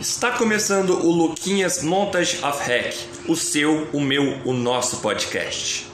Está começando o Luquinhas Montage of Hack, o seu, o meu, o nosso podcast.